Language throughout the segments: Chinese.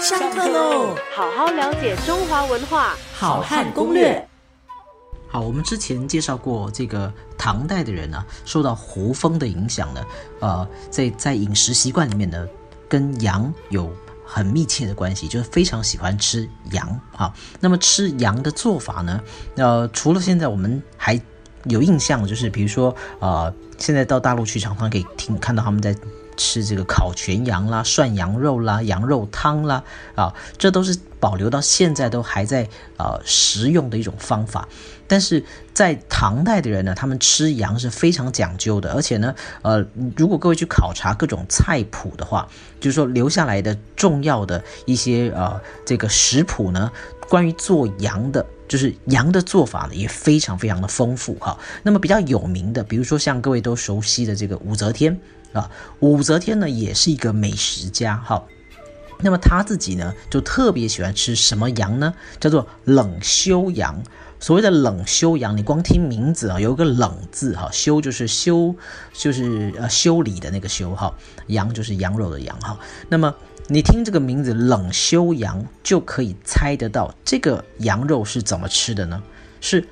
上课喽！好好了解中华文化，好汉攻略。好，我们之前介绍过，这个唐代的人呢，受到胡风的影响呢，呃，在在饮食习惯里面呢，跟羊有很密切的关系，就是非常喜欢吃羊啊。那么吃羊的做法呢，呃，除了现在我们还有印象，就是比如说，呃，现在到大陆去常常可以听看到他们在。吃这个烤全羊啦、涮羊肉啦、羊肉汤啦，啊，这都是保留到现在都还在呃食用的一种方法。但是在唐代的人呢，他们吃羊是非常讲究的，而且呢，呃，如果各位去考察各种菜谱的话，就是说留下来的重要的一些呃这个食谱呢，关于做羊的，就是羊的做法呢，也非常非常的丰富哈。那么比较有名的，比如说像各位都熟悉的这个武则天。啊，武则天呢也是一个美食家，哈，那么他自己呢就特别喜欢吃什么羊呢？叫做冷修羊。所谓的冷修羊，你光听名字啊，有一个冷字哈，修就是修，就是呃修理的那个修哈，羊就是羊肉的羊哈。那么你听这个名字冷修羊，就可以猜得到这个羊肉是怎么吃的呢？是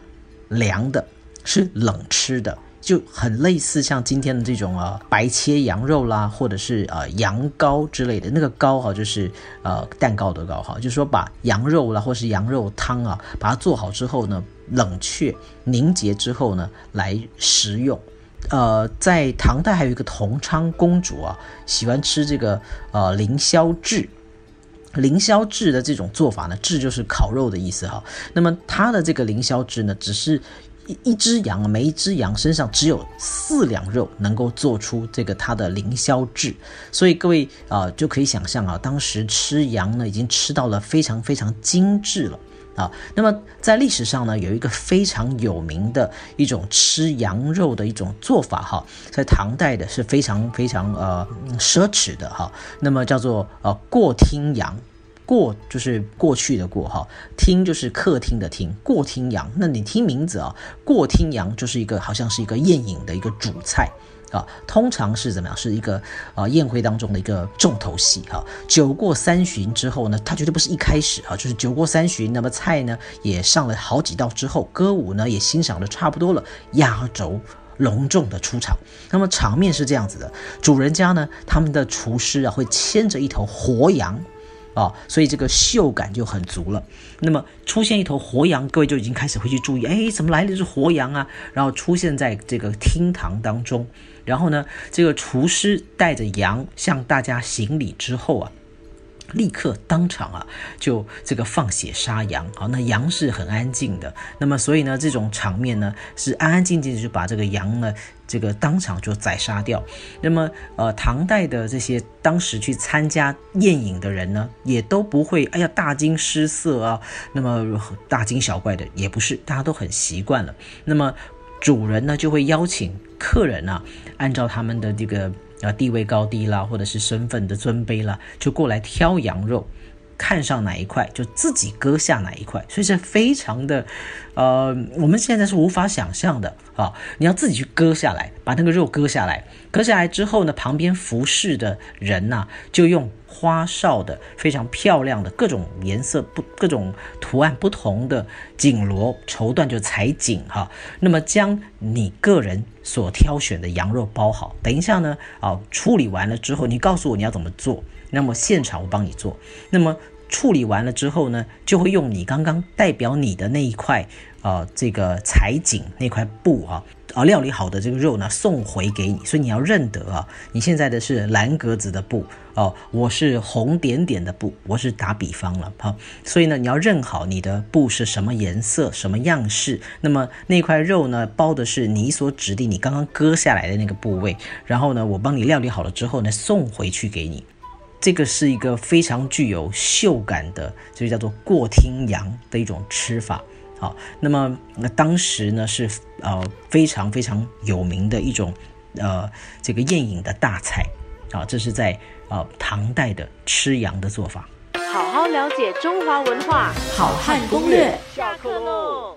凉的，是冷吃的。就很类似像今天的这种啊白切羊肉啦，或者是呃羊羔之类的，那个羔哈就是呃蛋糕的糕哈，就是说把羊肉啦或是羊肉汤啊，把它做好之后呢，冷却凝结之后呢来食用。呃，在唐代还有一个同昌公主啊，喜欢吃这个呃凌霄炙，凌霄炙的这种做法呢，炙就是烤肉的意思哈。那么它的这个凌霄炙呢，只是。一一只羊，每一只羊身上只有四两肉，能够做出这个它的凌霄炙，所以各位啊就可以想象啊，当时吃羊呢已经吃到了非常非常精致了啊。那么在历史上呢，有一个非常有名的一种吃羊肉的一种做法哈，在唐代的是非常非常呃奢侈的哈，那么叫做呃过厅羊。过就是过去的过哈，厅就是客厅的厅，过厅羊。那你听名字啊，过厅羊就是一个好像是一个宴饮的一个主菜啊，通常是怎么样？是一个啊宴会当中的一个重头戏哈。酒过三巡之后呢，它绝对不是一开始啊，就是酒过三巡，那么菜呢也上了好几道之后，歌舞呢也欣赏的差不多了，压轴隆重的出场。那么场面是这样子的，主人家呢，他们的厨师啊会牵着一头活羊。啊，所以这个嗅感就很足了。那么出现一头活羊，各位就已经开始会去注意，哎，怎么来的是活羊啊？然后出现在这个厅堂当中，然后呢，这个厨师带着羊向大家行礼之后啊。立刻当场啊，就这个放血杀羊，好，那羊是很安静的，那么所以呢，这种场面呢是安安静静的就把这个羊呢，这个当场就宰杀掉。那么呃，唐代的这些当时去参加宴饮的人呢，也都不会哎呀大惊失色啊，那么大惊小怪的也不是，大家都很习惯了。那么主人呢就会邀请客人啊，按照他们的这个。啊，地位高低啦，或者是身份的尊卑啦，就过来挑羊肉，看上哪一块就自己割下哪一块，所以是非常的，呃，我们现在是无法想象的啊！你要自己去割下来，把那个肉割下来，割下来之后呢，旁边服侍的人呐，就用。花哨的非常漂亮的各种颜色不各种图案不同的锦罗绸缎就裁锦哈，那么将你个人所挑选的羊肉包好，等一下呢啊处理完了之后，你告诉我你要怎么做，那么现场我帮你做，那么处理完了之后呢，就会用你刚刚代表你的那一块啊这个裁锦那块布啊。啊，料理好的这个肉呢，送回给你，所以你要认得啊。你现在的是蓝格子的布哦，我是红点点的布，我是打比方了哈。所以呢，你要认好你的布是什么颜色、什么样式。那么那块肉呢，包的是你所指定、你刚刚割下来的那个部位。然后呢，我帮你料理好了之后呢，送回去给你。这个是一个非常具有嗅感的，就叫做过厅羊的一种吃法。好，那么那当时呢是呃非常非常有名的一种呃这个宴饮的大菜啊，这是在呃唐代的吃羊的做法。好好了解中华文化，好汉攻略。下课喽。